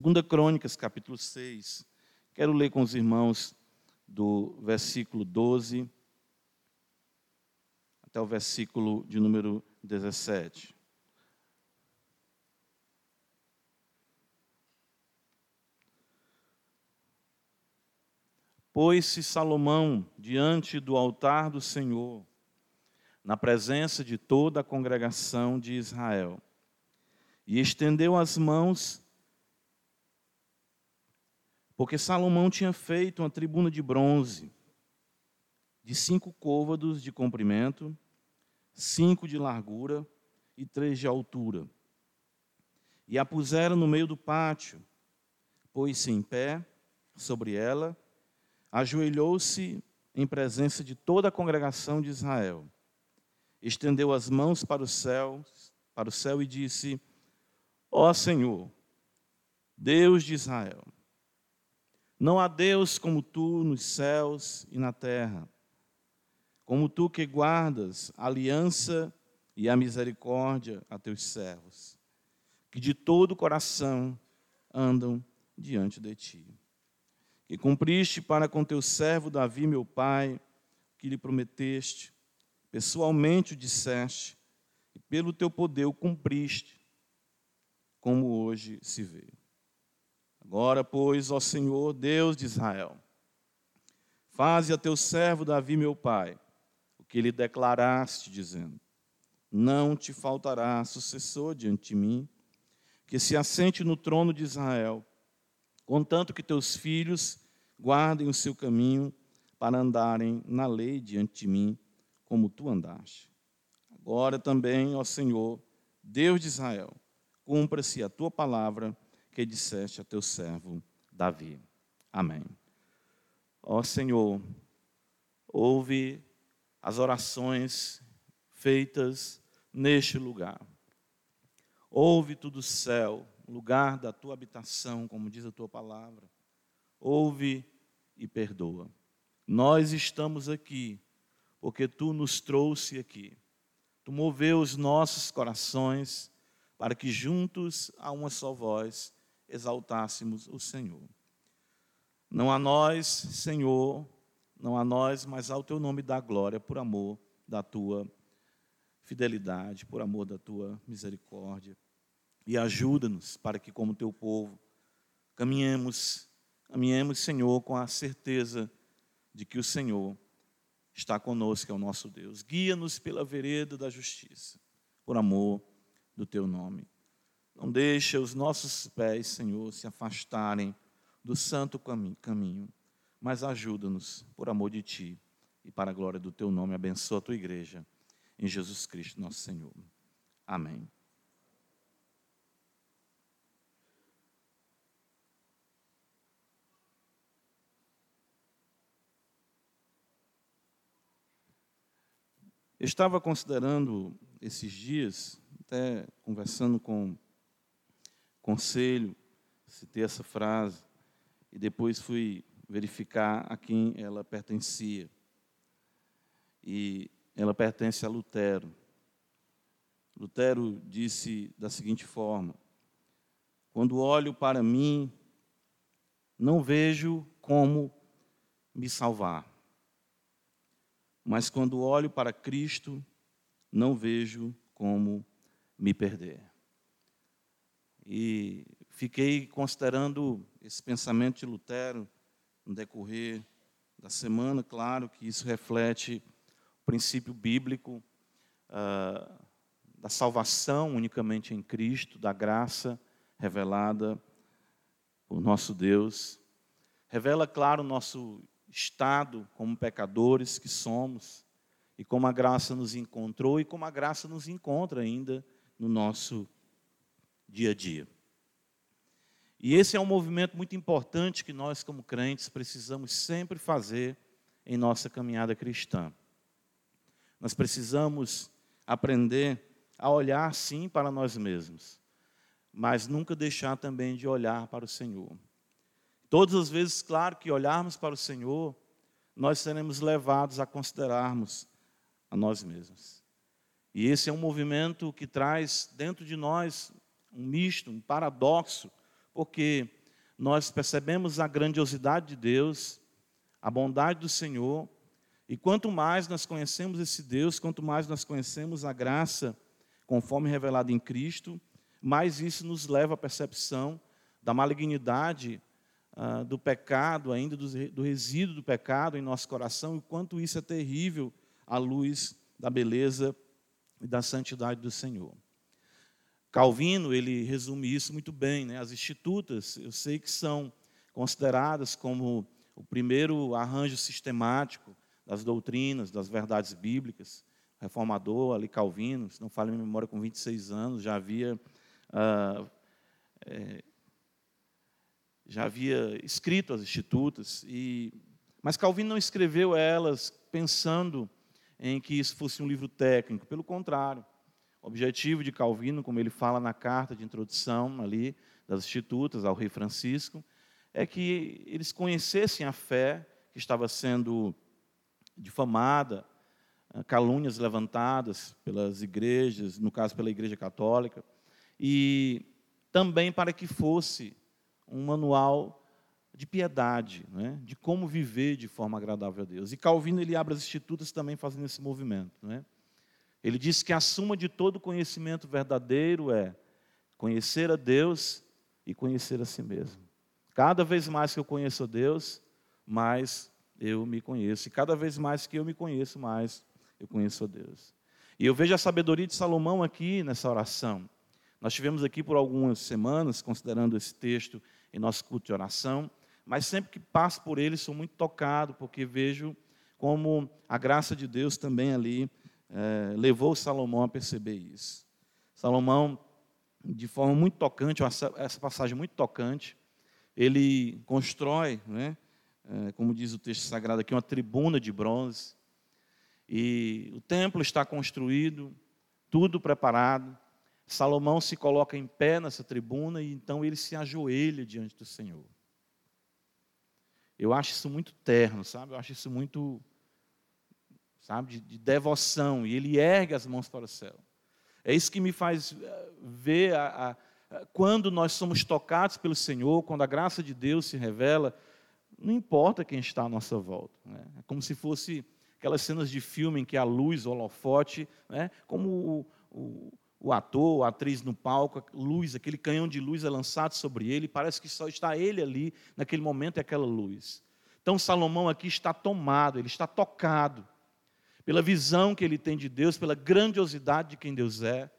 Segunda Crônicas, capítulo 6. Quero ler com os irmãos do versículo 12 até o versículo de número 17. Pôs-se Salomão diante do altar do Senhor, na presença de toda a congregação de Israel, e estendeu as mãos porque Salomão tinha feito uma tribuna de bronze, de cinco côvados de comprimento, cinco de largura e três de altura. E a puseram no meio do pátio, pôs-se em pé sobre ela, ajoelhou-se em presença de toda a congregação de Israel. Estendeu as mãos para o céu, para o céu e disse: Ó Senhor, Deus de Israel, não há Deus como tu nos céus e na terra, como tu que guardas a aliança e a misericórdia a teus servos, que de todo o coração andam diante de ti. Que cumpriste para com teu servo Davi, meu pai, que lhe prometeste, pessoalmente o disseste, e pelo teu poder o cumpriste, como hoje se vê. Agora, pois, ó Senhor, Deus de Israel, faze a teu servo Davi, meu pai, o que lhe declaraste, dizendo: Não te faltará sucessor diante de mim, que se assente no trono de Israel, contanto que teus filhos guardem o seu caminho para andarem na lei diante de mim, como tu andaste. Agora também, ó Senhor, Deus de Israel, cumpra-se a tua palavra que disseste a teu servo Davi. Amém. Ó Senhor, ouve as orações feitas neste lugar. Ouve tudo o céu, lugar da tua habitação, como diz a tua palavra. Ouve e perdoa. Nós estamos aqui porque tu nos trouxe aqui. Tu moveu os nossos corações para que juntos a uma só voz exaltássemos o Senhor. Não a nós, Senhor, não a nós, mas ao teu nome da glória, por amor da tua fidelidade, por amor da tua misericórdia. E ajuda-nos para que, como teu povo, caminhemos, caminhemos, Senhor, com a certeza de que o Senhor está conosco, é o nosso Deus. Guia-nos pela vereda da justiça, por amor do teu nome. Não deixa os nossos pés, Senhor, se afastarem do santo caminho, mas ajuda-nos, por amor de Ti e para a glória do Teu nome. Abençoa a Tua igreja, em Jesus Cristo, nosso Senhor. Amém. estava considerando esses dias, até conversando com conselho, citei essa frase, e depois fui verificar a quem ela pertencia. E ela pertence a Lutero. Lutero disse da seguinte forma: Quando olho para mim, não vejo como me salvar. Mas quando olho para Cristo, não vejo como me perder. E fiquei considerando esse pensamento de Lutero no decorrer da semana, claro que isso reflete o princípio bíblico uh, da salvação unicamente em Cristo, da graça revelada por nosso Deus. Revela, claro, o nosso estado como pecadores que somos e como a graça nos encontrou e como a graça nos encontra ainda no nosso dia a dia. E esse é um movimento muito importante que nós, como crentes, precisamos sempre fazer em nossa caminhada cristã. Nós precisamos aprender a olhar, sim, para nós mesmos, mas nunca deixar também de olhar para o Senhor. Todas as vezes, claro, que olharmos para o Senhor, nós seremos levados a considerarmos a nós mesmos. E esse é um movimento que traz dentro de nós um misto, um paradoxo, porque nós percebemos a grandiosidade de Deus, a bondade do Senhor, e quanto mais nós conhecemos esse Deus, quanto mais nós conhecemos a graça conforme revelada em Cristo, mais isso nos leva à percepção da malignidade uh, do pecado, ainda do, do resíduo do pecado em nosso coração, e quanto isso é terrível à luz da beleza e da santidade do Senhor. Calvino, ele resume isso muito bem, né? As institutas, eu sei que são consideradas como o primeiro arranjo sistemático das doutrinas, das verdades bíblicas. Reformador, ali Calvino, se não falha minha memória, com 26 anos, já havia, ah, é, já havia escrito as institutas, e, mas Calvino não escreveu elas pensando em que isso fosse um livro técnico, pelo contrário. Objetivo de Calvino, como ele fala na carta de introdução ali das institutas ao rei Francisco, é que eles conhecessem a fé que estava sendo difamada, eh, calúnias levantadas pelas igrejas, no caso pela Igreja Católica, e também para que fosse um manual de piedade, né? de como viver de forma agradável a Deus. E Calvino ele abre as institutas também fazendo esse movimento. Né? Ele diz que a suma de todo conhecimento verdadeiro é conhecer a Deus e conhecer a si mesmo. Cada vez mais que eu conheço a Deus, mais eu me conheço. E cada vez mais que eu me conheço, mais eu conheço a Deus. E eu vejo a sabedoria de Salomão aqui nessa oração. Nós tivemos aqui por algumas semanas, considerando esse texto em nosso culto de oração, mas sempre que passo por ele sou muito tocado, porque vejo como a graça de Deus também ali é, levou Salomão a perceber isso. Salomão, de forma muito tocante, essa passagem muito tocante, ele constrói, né, é, como diz o texto sagrado aqui, uma tribuna de bronze. E o templo está construído, tudo preparado. Salomão se coloca em pé nessa tribuna e então ele se ajoelha diante do Senhor. Eu acho isso muito terno, sabe? Eu acho isso muito sabe, de, de, devoção, e ele ergue as mãos para o céu. É isso que me faz eh, ver a, a, quando nós somos tocados pelo Senhor, quando a graça de Deus se revela, não importa quem está à nossa volta. Né? É como se fosse aquelas cenas de filme em que a luz, o holofote, né? como o, o, o ator, a atriz no palco, luz, aquele canhão de luz é lançado sobre ele, parece que só está ele ali, naquele momento, é aquela luz. Então Salomão aqui está tomado, ele está tocado pela visão que ele tem de Deus, pela grandiosidade de quem Deus é.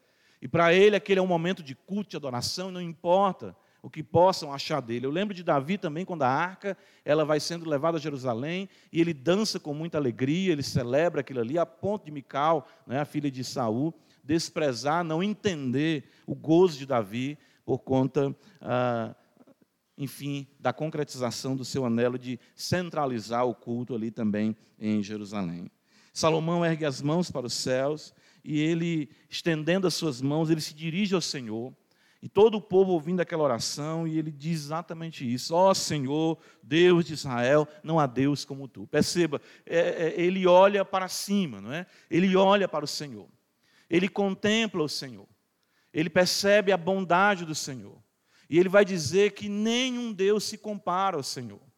E para ele aquele é um momento de culto, de adoração, não importa o que possam achar dele. Eu lembro de Davi também, quando a arca ela vai sendo levada a Jerusalém, e ele dança com muita alegria, ele celebra aquilo ali, a ponto de Mical, né, a filha de Saul, desprezar, não entender o gozo de Davi por conta, ah, enfim, da concretização do seu anelo de centralizar o culto ali também em Jerusalém. Salomão ergue as mãos para os céus e ele, estendendo as suas mãos, ele se dirige ao Senhor. E todo o povo ouvindo aquela oração, e ele diz exatamente isso: Ó oh, Senhor, Deus de Israel, não há Deus como tu. Perceba, é, é, ele olha para cima, não é? Ele olha para o Senhor, ele contempla o Senhor, ele percebe a bondade do Senhor, e ele vai dizer que nenhum Deus se compara ao Senhor.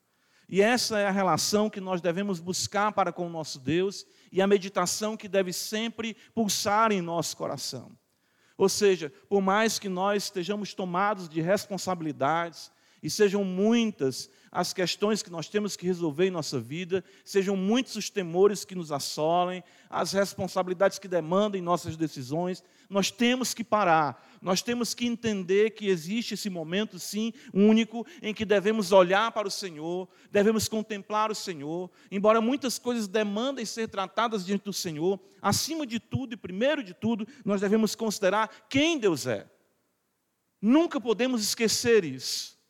E essa é a relação que nós devemos buscar para com o nosso Deus e a meditação que deve sempre pulsar em nosso coração. Ou seja, por mais que nós estejamos tomados de responsabilidades, e sejam muitas as questões que nós temos que resolver em nossa vida, sejam muitos os temores que nos assolem, as responsabilidades que demandam em nossas decisões, nós temos que parar, nós temos que entender que existe esse momento, sim, único, em que devemos olhar para o Senhor, devemos contemplar o Senhor, embora muitas coisas demandem ser tratadas diante do Senhor, acima de tudo e primeiro de tudo, nós devemos considerar quem Deus é. Nunca podemos esquecer isso.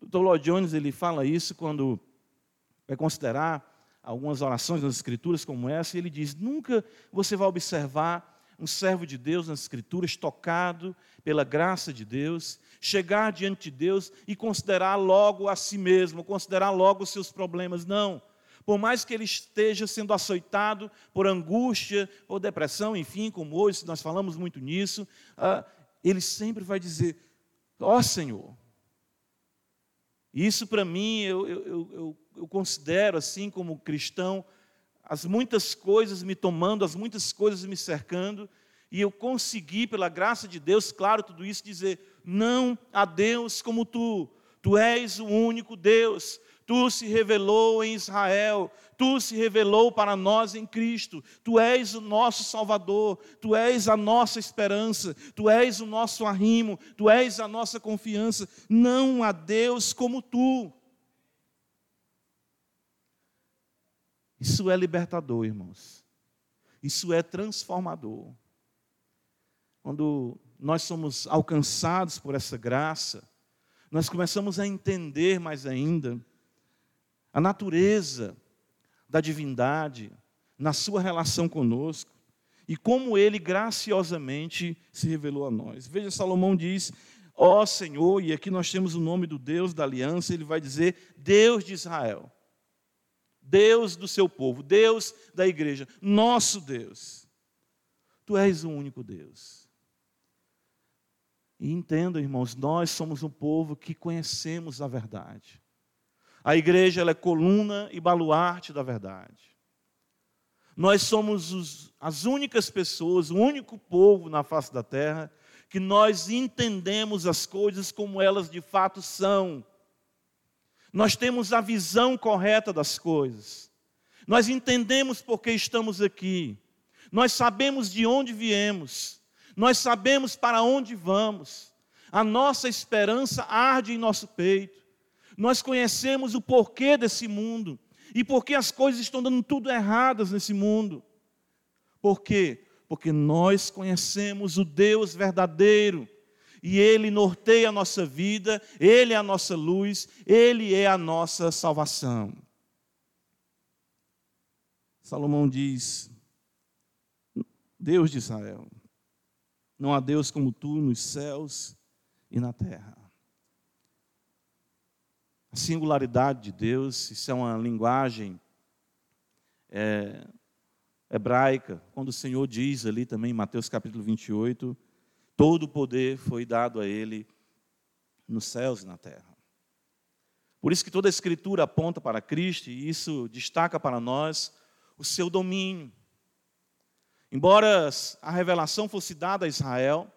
O Dr. Lloyd Jones ele fala isso quando vai considerar algumas orações nas Escrituras como essa, e ele diz: nunca você vai observar um servo de Deus nas Escrituras, tocado pela graça de Deus, chegar diante de Deus e considerar logo a si mesmo, considerar logo os seus problemas. Não. Por mais que ele esteja sendo açoitado por angústia, por depressão, enfim, como hoje nós falamos muito nisso, uh, ele sempre vai dizer: Ó oh, Senhor. Isso para mim, eu, eu, eu, eu considero assim como cristão, as muitas coisas me tomando, as muitas coisas me cercando, e eu consegui, pela graça de Deus, claro, tudo isso, dizer: não há Deus como tu, tu és o único Deus, tu se revelou em Israel, tu se revelou para nós em Cristo, tu és o nosso Salvador, tu és a nossa esperança, tu és o nosso arrimo, tu és a nossa confiança. Não há Deus como tu. Isso é libertador, irmãos. Isso é transformador. Quando nós somos alcançados por essa graça, nós começamos a entender mais ainda a natureza da divindade na sua relação conosco e como ele graciosamente se revelou a nós. Veja, Salomão diz: Ó oh Senhor, e aqui nós temos o nome do Deus da aliança, ele vai dizer Deus de Israel, Deus do seu povo, Deus da igreja, nosso Deus. Tu és o único Deus. E entenda, irmãos, nós somos um povo que conhecemos a verdade. A igreja é coluna e baluarte da verdade. Nós somos os, as únicas pessoas, o único povo na face da terra que nós entendemos as coisas como elas de fato são. Nós temos a visão correta das coisas. Nós entendemos por que estamos aqui. Nós sabemos de onde viemos. Nós sabemos para onde vamos. A nossa esperança arde em nosso peito. Nós conhecemos o porquê desse mundo e por que as coisas estão dando tudo erradas nesse mundo. Por quê? Porque nós conhecemos o Deus verdadeiro e Ele norteia a nossa vida, Ele é a nossa luz, Ele é a nossa salvação. Salomão diz: Deus de Israel, não há Deus como tu nos céus e na terra. A singularidade de Deus, isso é uma linguagem é, hebraica, quando o Senhor diz ali também em Mateus capítulo 28, todo o poder foi dado a Ele nos céus e na terra. Por isso que toda a Escritura aponta para Cristo e isso destaca para nós o seu domínio. Embora a revelação fosse dada a Israel,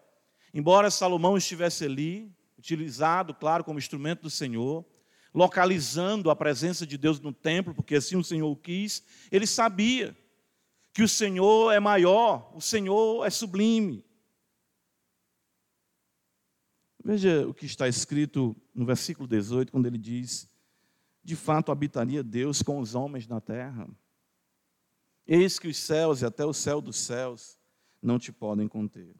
embora Salomão estivesse ali, utilizado, claro, como instrumento do Senhor, localizando a presença de Deus no templo, porque assim o Senhor o quis, ele sabia que o Senhor é maior, o Senhor é sublime. Veja o que está escrito no versículo 18, quando ele diz: De fato habitaria Deus com os homens na terra. Eis que os céus e até o céu dos céus não te podem conter,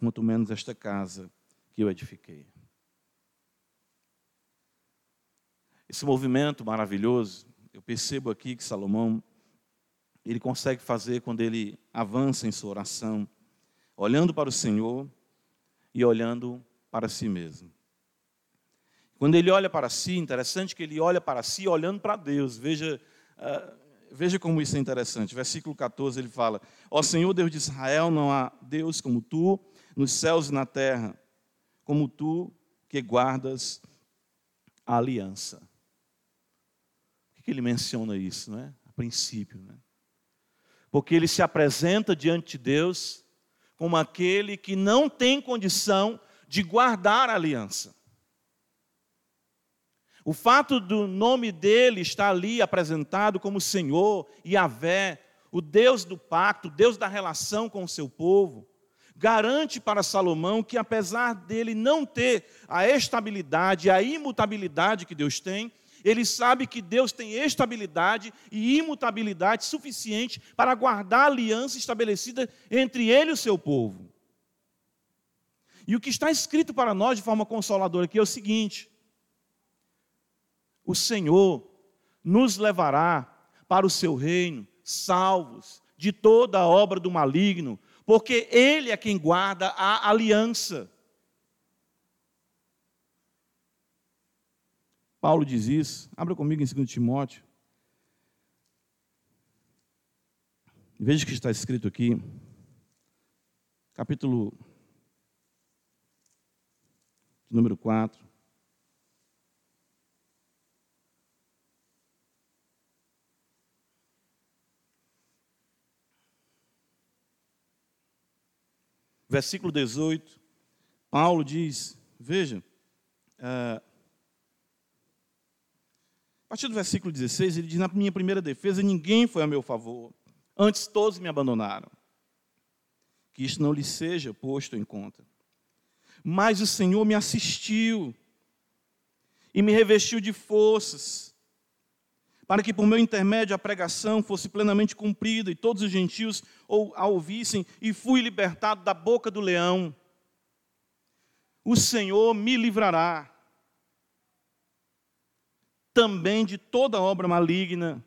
muito menos esta casa que eu edifiquei. Esse movimento maravilhoso, eu percebo aqui que Salomão ele consegue fazer quando ele avança em sua oração, olhando para o Senhor e olhando para si mesmo. Quando ele olha para si, interessante que ele olha para si olhando para Deus. Veja, uh, Veja como isso é interessante. Versículo 14 ele fala: Ó Senhor Deus de Israel, não há Deus como tu, nos céus e na terra, como tu que guardas a aliança. Que ele menciona isso, não é? A princípio, né? Porque ele se apresenta diante de Deus como aquele que não tem condição de guardar a aliança. O fato do nome dele estar ali apresentado como Senhor, Yahvé, o Deus do pacto, Deus da relação com o seu povo, garante para Salomão que, apesar dele não ter a estabilidade, a imutabilidade que Deus tem, ele sabe que Deus tem estabilidade e imutabilidade suficiente para guardar a aliança estabelecida entre ele e o seu povo. E o que está escrito para nós de forma consoladora aqui é o seguinte: o Senhor nos levará para o seu reino, salvos de toda a obra do maligno, porque Ele é quem guarda a aliança. Paulo diz isso, abra comigo em 2 Timóteo. Veja o que está escrito aqui, capítulo número 4. Versículo 18, Paulo diz: Veja, uh, a partir do versículo 16, ele diz: Na minha primeira defesa, ninguém foi a meu favor, antes todos me abandonaram. Que isto não lhe seja posto em conta. Mas o Senhor me assistiu e me revestiu de forças, para que por meu intermédio a pregação fosse plenamente cumprida e todos os gentios a ouvissem, e fui libertado da boca do leão. O Senhor me livrará também de toda obra maligna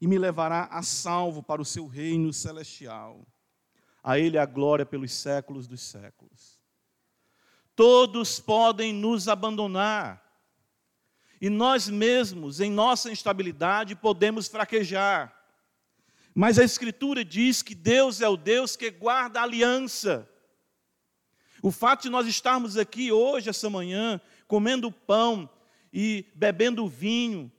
e me levará a salvo para o seu reino celestial. A Ele a glória pelos séculos dos séculos. Todos podem nos abandonar, e nós mesmos, em nossa instabilidade, podemos fraquejar. Mas a Escritura diz que Deus é o Deus que guarda a aliança. O fato de nós estarmos aqui hoje, essa manhã, comendo pão, e bebendo vinho.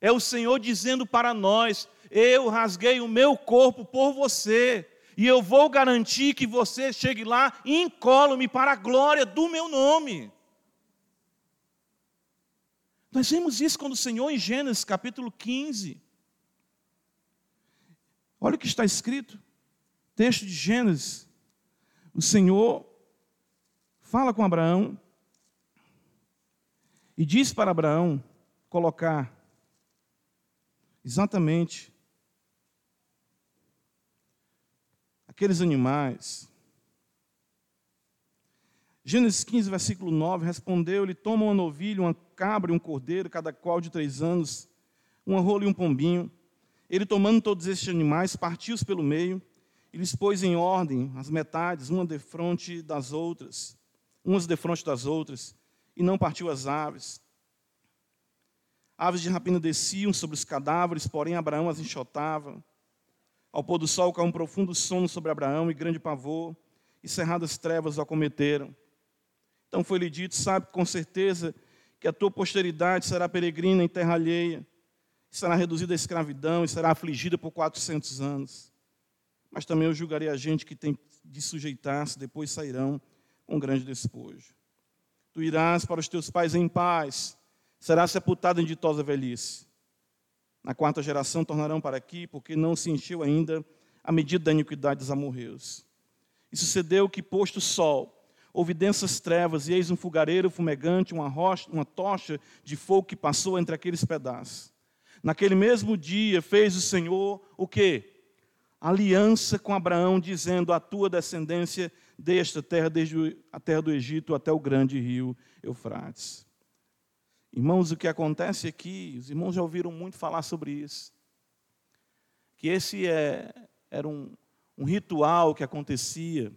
É o Senhor dizendo para nós: Eu rasguei o meu corpo por você, e eu vou garantir que você chegue lá incólume para a glória do meu nome. Nós vemos isso quando o Senhor, em Gênesis capítulo 15, olha o que está escrito, texto de Gênesis, o Senhor fala com Abraão, e diz para Abraão colocar exatamente aqueles animais. Gênesis 15, versículo 9: Respondeu-lhe: Toma uma novilha, uma cabra e um cordeiro, cada qual de três anos, uma rola e um pombinho. Ele, tomando todos estes animais, partiu-os pelo meio e lhes pôs em ordem as metades, uma de frente das outras, umas de frente das outras e não partiu as aves. Aves de rapina desciam sobre os cadáveres, porém Abraão as enxotava. Ao pôr do sol caiu um profundo sono sobre Abraão e grande pavor, e cerradas trevas o acometeram. Então foi-lhe dito: Sabe com certeza que a tua posteridade será peregrina em terra alheia, será reduzida à escravidão e será afligida por quatrocentos anos. Mas também eu julgarei a gente que tem de sujeitar-se, depois sairão com grande despojo. Tu irás para os teus pais em paz, serás sepultado em ditosa velhice. Na quarta geração tornarão para aqui, porque não se encheu ainda a medida da iniquidade dos amorreus. E sucedeu que, posto o sol, houve densas trevas, e eis um fogareiro fumegante, uma, rocha, uma tocha de fogo que passou entre aqueles pedaços. Naquele mesmo dia fez o Senhor o quê? Aliança com Abraão, dizendo: A tua descendência desta terra, desde a terra do Egito até o grande rio Eufrates. Irmãos, o que acontece aqui, os irmãos já ouviram muito falar sobre isso, que esse é, era um, um ritual que acontecia,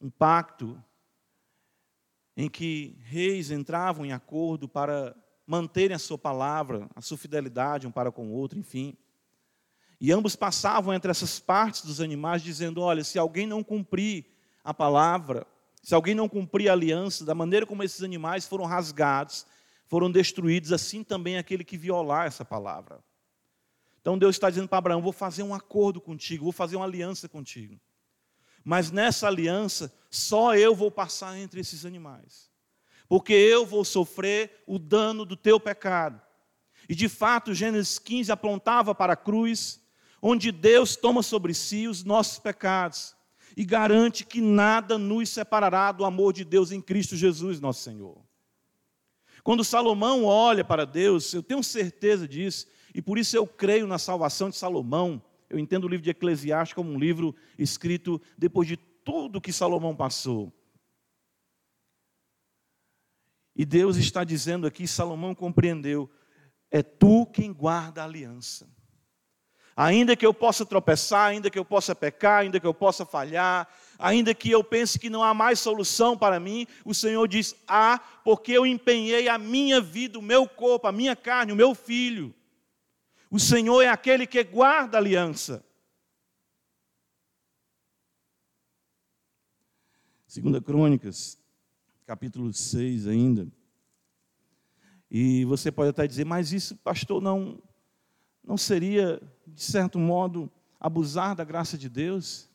um pacto, em que reis entravam em acordo para manterem a sua palavra, a sua fidelidade um para com o outro, enfim. E ambos passavam entre essas partes dos animais, dizendo: olha, se alguém não cumprir a palavra, se alguém não cumprir a aliança, da maneira como esses animais foram rasgados, foram destruídos, assim também aquele que violar essa palavra. Então Deus está dizendo para Abraão: vou fazer um acordo contigo, vou fazer uma aliança contigo. Mas nessa aliança, só eu vou passar entre esses animais. Porque eu vou sofrer o dano do teu pecado. E de fato, Gênesis 15 apontava para a cruz, onde Deus toma sobre si os nossos pecados e garante que nada nos separará do amor de Deus em Cristo Jesus, nosso Senhor. Quando Salomão olha para Deus, eu tenho certeza disso, e por isso eu creio na salvação de Salomão. Eu entendo o livro de Eclesiastes como um livro escrito depois de tudo que Salomão passou. E Deus está dizendo aqui, Salomão compreendeu, é tu quem guarda a aliança. Ainda que eu possa tropeçar, ainda que eu possa pecar, ainda que eu possa falhar, ainda que eu pense que não há mais solução para mim, o Senhor diz: há, porque eu empenhei a minha vida, o meu corpo, a minha carne, o meu filho. O Senhor é aquele que guarda a aliança. Segunda Crônicas, capítulo 6 ainda. E você pode até dizer, mas isso, pastor, não, não seria, de certo modo, abusar da graça de Deus?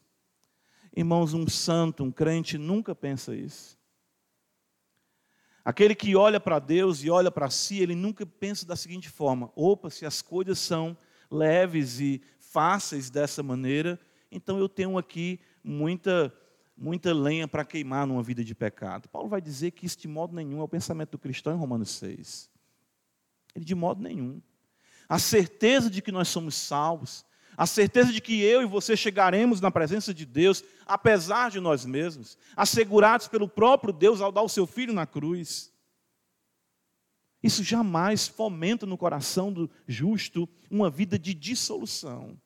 Irmãos, um santo, um crente nunca pensa isso. Aquele que olha para Deus e olha para si, ele nunca pensa da seguinte forma: opa, se as coisas são leves e fáceis dessa maneira, então eu tenho aqui muita muita lenha para queimar numa vida de pecado. Paulo vai dizer que isso de modo nenhum é o pensamento do cristão em Romanos 6. Ele de modo nenhum. A certeza de que nós somos salvos, a certeza de que eu e você chegaremos na presença de Deus, apesar de nós mesmos, assegurados pelo próprio Deus ao dar o seu filho na cruz. Isso jamais fomenta no coração do justo uma vida de dissolução.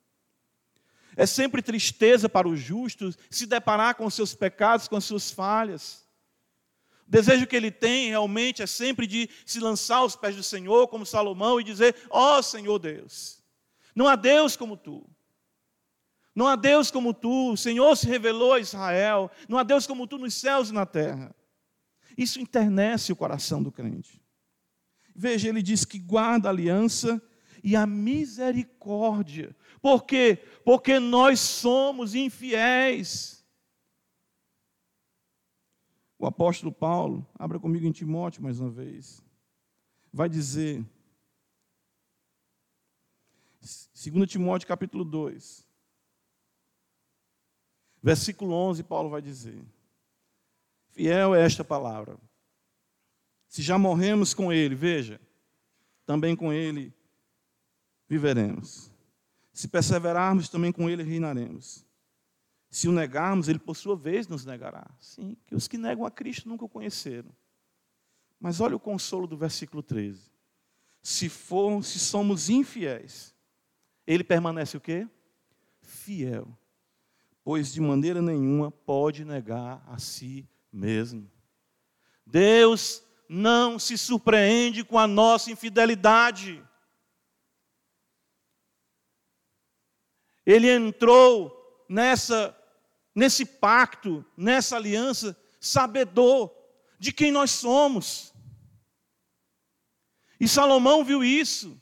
É sempre tristeza para o justo se deparar com seus pecados, com as suas falhas. O desejo que ele tem realmente é sempre de se lançar aos pés do Senhor, como Salomão, e dizer: Ó oh, Senhor Deus, não há Deus como tu. Não há Deus como tu. O Senhor se revelou a Israel. Não há Deus como tu nos céus e na terra. Isso internece o coração do crente. Veja, ele diz que guarda a aliança e a misericórdia. Por quê? Porque nós somos infiéis. O apóstolo Paulo, abra comigo em Timóteo mais uma vez, vai dizer, 2 Timóteo capítulo 2, versículo 11, Paulo vai dizer: Fiel é esta palavra. Se já morremos com ele, veja, também com ele viveremos. Se perseverarmos, também com ele reinaremos. Se o negarmos, ele por sua vez nos negará. Sim, que os que negam a Cristo nunca o conheceram. Mas olha o consolo do versículo 13. Se for, se somos infiéis, ele permanece o quê? Fiel. Pois de maneira nenhuma pode negar a si mesmo. Deus não se surpreende com a nossa infidelidade. Ele entrou nessa nesse pacto, nessa aliança, sabedor de quem nós somos. E Salomão viu isso.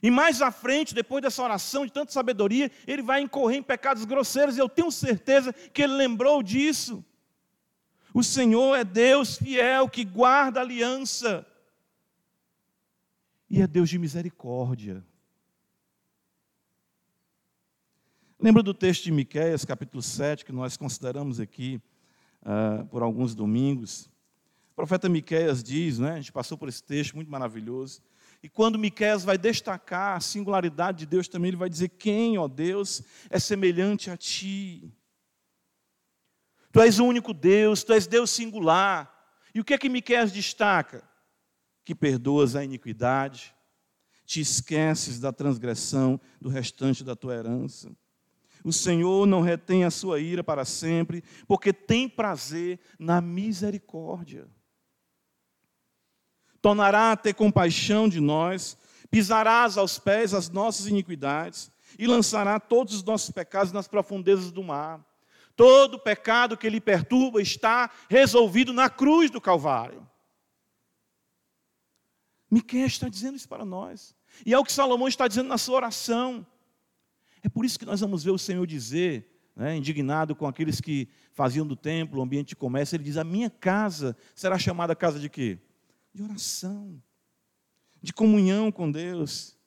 E mais à frente, depois dessa oração de tanta sabedoria, ele vai incorrer em pecados grosseiros, e eu tenho certeza que ele lembrou disso. O Senhor é Deus fiel que guarda a aliança. E é Deus de misericórdia. Lembra do texto de Miqueias, capítulo 7, que nós consideramos aqui uh, por alguns domingos? O profeta Miqueias diz, né, a gente passou por esse texto muito maravilhoso, e quando Miqueias vai destacar a singularidade de Deus também, ele vai dizer: Quem, ó Deus, é semelhante a ti? Tu és o único Deus, tu és Deus singular. E o que é que Miqueias destaca? Que perdoas a iniquidade, te esqueces da transgressão do restante da tua herança o Senhor não retém a sua ira para sempre, porque tem prazer na misericórdia. Tornará a ter compaixão de nós, pisarás aos pés as nossas iniquidades e lançará todos os nossos pecados nas profundezas do mar. Todo pecado que lhe perturba está resolvido na cruz do Calvário. Miquel está dizendo isso para nós. E é o que Salomão está dizendo na sua oração. É por isso que nós vamos ver o Senhor dizer, né, indignado com aqueles que faziam do templo, o ambiente de comércio, ele diz: A minha casa será chamada casa de quê? De oração, de comunhão com Deus,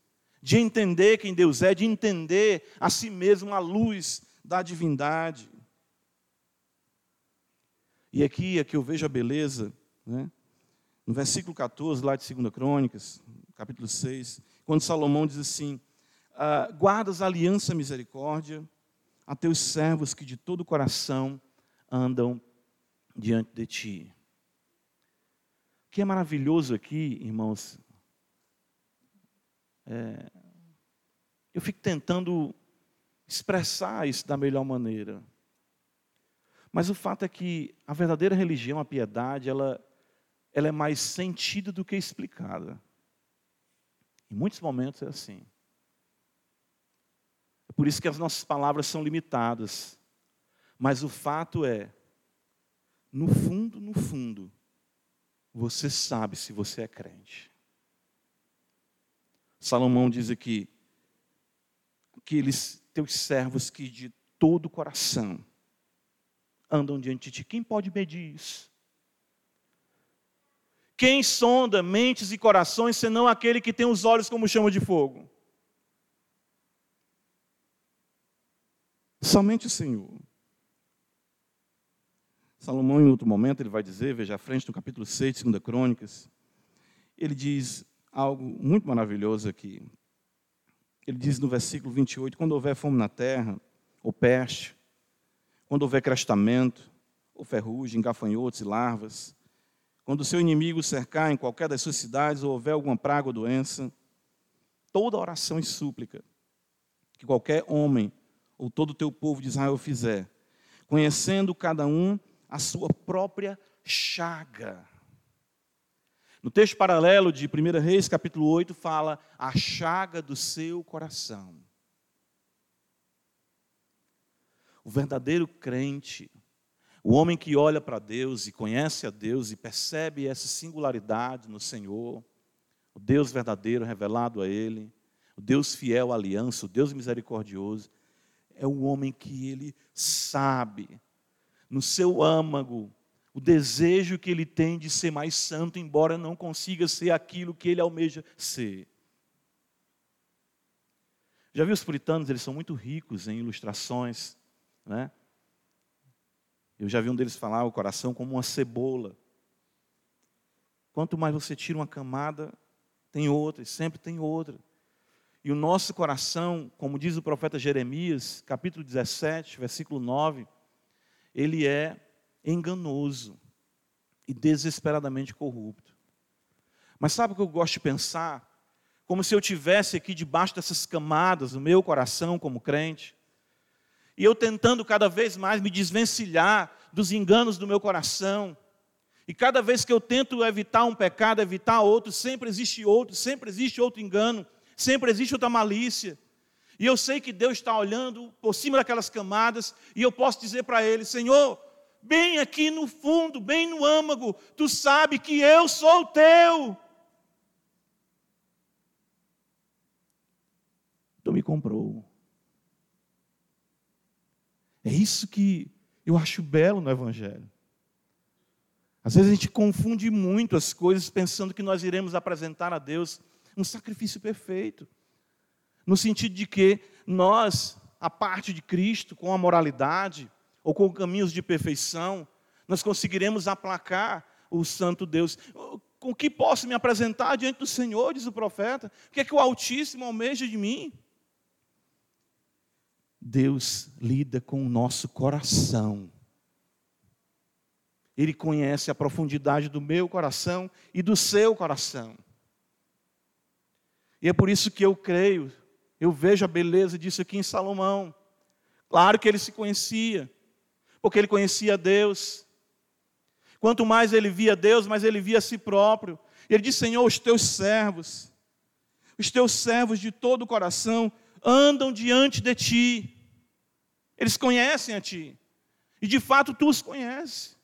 de entender quem Deus é, de entender a si mesmo a luz da divindade. E aqui é que eu vejo a beleza, né? no versículo 14, lá de 2 Crônicas, capítulo 6, quando Salomão diz assim: uh, guardas a aliança misericórdia a teus servos que de todo o coração andam diante de ti. O que é maravilhoso aqui, irmãos, é, eu fico tentando expressar isso da melhor maneira. Mas o fato é que a verdadeira religião, a piedade, ela, ela é mais sentida do que explicada. Em muitos momentos é assim. Por isso que as nossas palavras são limitadas. Mas o fato é, no fundo, no fundo, você sabe se você é crente. Salomão diz aqui: aqueles teus servos que de todo o coração andam diante de ti. Quem pode medir isso? Quem sonda mentes e corações senão aquele que tem os olhos como chama de fogo? Somente o Senhor. Salomão, em outro momento, ele vai dizer, veja à frente, no capítulo 6 de 2 Crônicas, ele diz algo muito maravilhoso aqui. Ele diz no versículo 28, quando houver fome na terra, ou peste, quando houver crestamento, ou ferrugem, gafanhotos e larvas, quando o seu inimigo cercar em qualquer das suas cidades, ou houver alguma praga ou doença, toda oração e súplica que qualquer homem ou todo o teu povo de Israel fizer, conhecendo cada um a sua própria chaga. No texto paralelo de 1 Reis, capítulo 8, fala a chaga do seu coração. O verdadeiro crente, o homem que olha para Deus e conhece a Deus e percebe essa singularidade no Senhor, o Deus verdadeiro revelado a Ele, o Deus fiel à aliança, o Deus misericordioso, é o homem que ele sabe, no seu âmago, o desejo que ele tem de ser mais santo, embora não consiga ser aquilo que ele almeja ser. Já viu os puritanos? Eles são muito ricos em ilustrações, né? Eu já vi um deles falar o coração como uma cebola. Quanto mais você tira uma camada, tem outra, e sempre tem outra. E o nosso coração, como diz o profeta Jeremias, capítulo 17, versículo 9, ele é enganoso e desesperadamente corrupto. Mas sabe o que eu gosto de pensar? Como se eu tivesse aqui debaixo dessas camadas no meu coração como crente, e eu tentando cada vez mais me desvencilhar dos enganos do meu coração. E cada vez que eu tento evitar um pecado, evitar outro, sempre existe outro, sempre existe outro engano sempre existe outra malícia. E eu sei que Deus está olhando por cima daquelas camadas, e eu posso dizer para Ele: Senhor, bem aqui no fundo, bem no âmago, tu sabe que eu sou teu. Tu me comprou. É isso que eu acho belo no Evangelho. Às vezes a gente confunde muito as coisas pensando que nós iremos apresentar a Deus um sacrifício perfeito. No sentido de que nós, a parte de Cristo, com a moralidade, ou com caminhos de perfeição, nós conseguiremos aplacar o Santo Deus. Com que posso me apresentar diante do Senhor, diz o profeta? O que é que o Altíssimo almeja de mim? Deus lida com o nosso coração. Ele conhece a profundidade do meu coração e do seu coração. E é por isso que eu creio, eu vejo a beleza disso aqui em Salomão. Claro que ele se conhecia, porque ele conhecia Deus. Quanto mais ele via Deus, mais ele via a si próprio. Ele disse: Senhor, os teus servos, os teus servos de todo o coração andam diante de ti. Eles conhecem a ti. E de fato tu os conheces.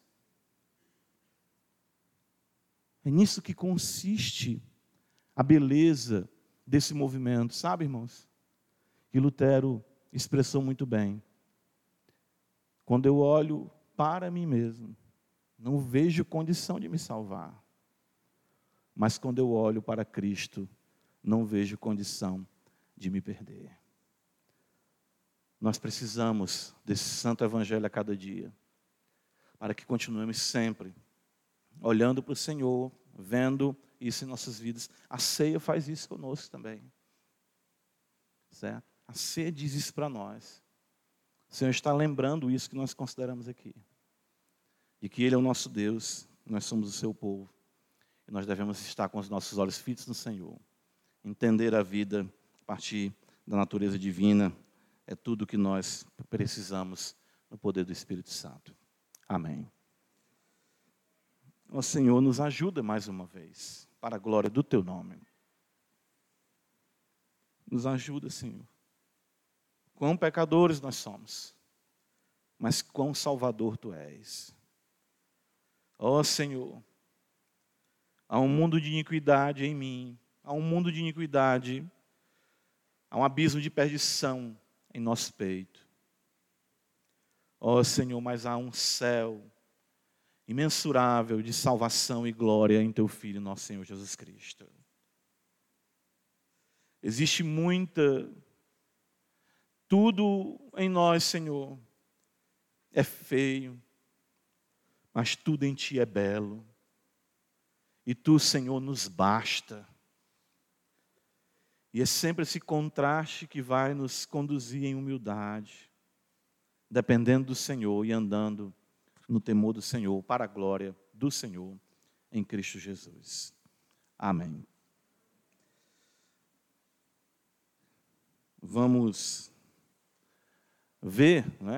É nisso que consiste a beleza desse movimento, sabe, irmãos? E Lutero expressou muito bem. Quando eu olho para mim mesmo, não vejo condição de me salvar. Mas quando eu olho para Cristo, não vejo condição de me perder. Nós precisamos desse santo evangelho a cada dia, para que continuemos sempre olhando para o Senhor, vendo isso em nossas vidas. A ceia faz isso conosco também. Certo? A ceia diz isso para nós. O Senhor está lembrando isso que nós consideramos aqui. De que Ele é o nosso Deus, nós somos o seu povo. E nós devemos estar com os nossos olhos fitos no Senhor. Entender a vida a partir da natureza divina é tudo o que nós precisamos no poder do Espírito Santo. Amém. O Senhor nos ajuda mais uma vez para a glória do teu nome. Nos ajuda, Senhor. Quão pecadores nós somos, mas quão salvador tu és. Ó Senhor, Há um mundo de iniquidade em mim, há um mundo de iniquidade, há um abismo de perdição em nosso peito. Ó Senhor, mas há um céu imensurável de salvação e glória em Teu Filho, nosso Senhor Jesus Cristo. Existe muita, tudo em nós, Senhor, é feio, mas tudo em Ti é belo. E Tu, Senhor, nos basta. E é sempre esse contraste que vai nos conduzir em humildade, dependendo do Senhor e andando no temor do Senhor, para a glória do Senhor, em Cristo Jesus. Amém. Vamos ver, né?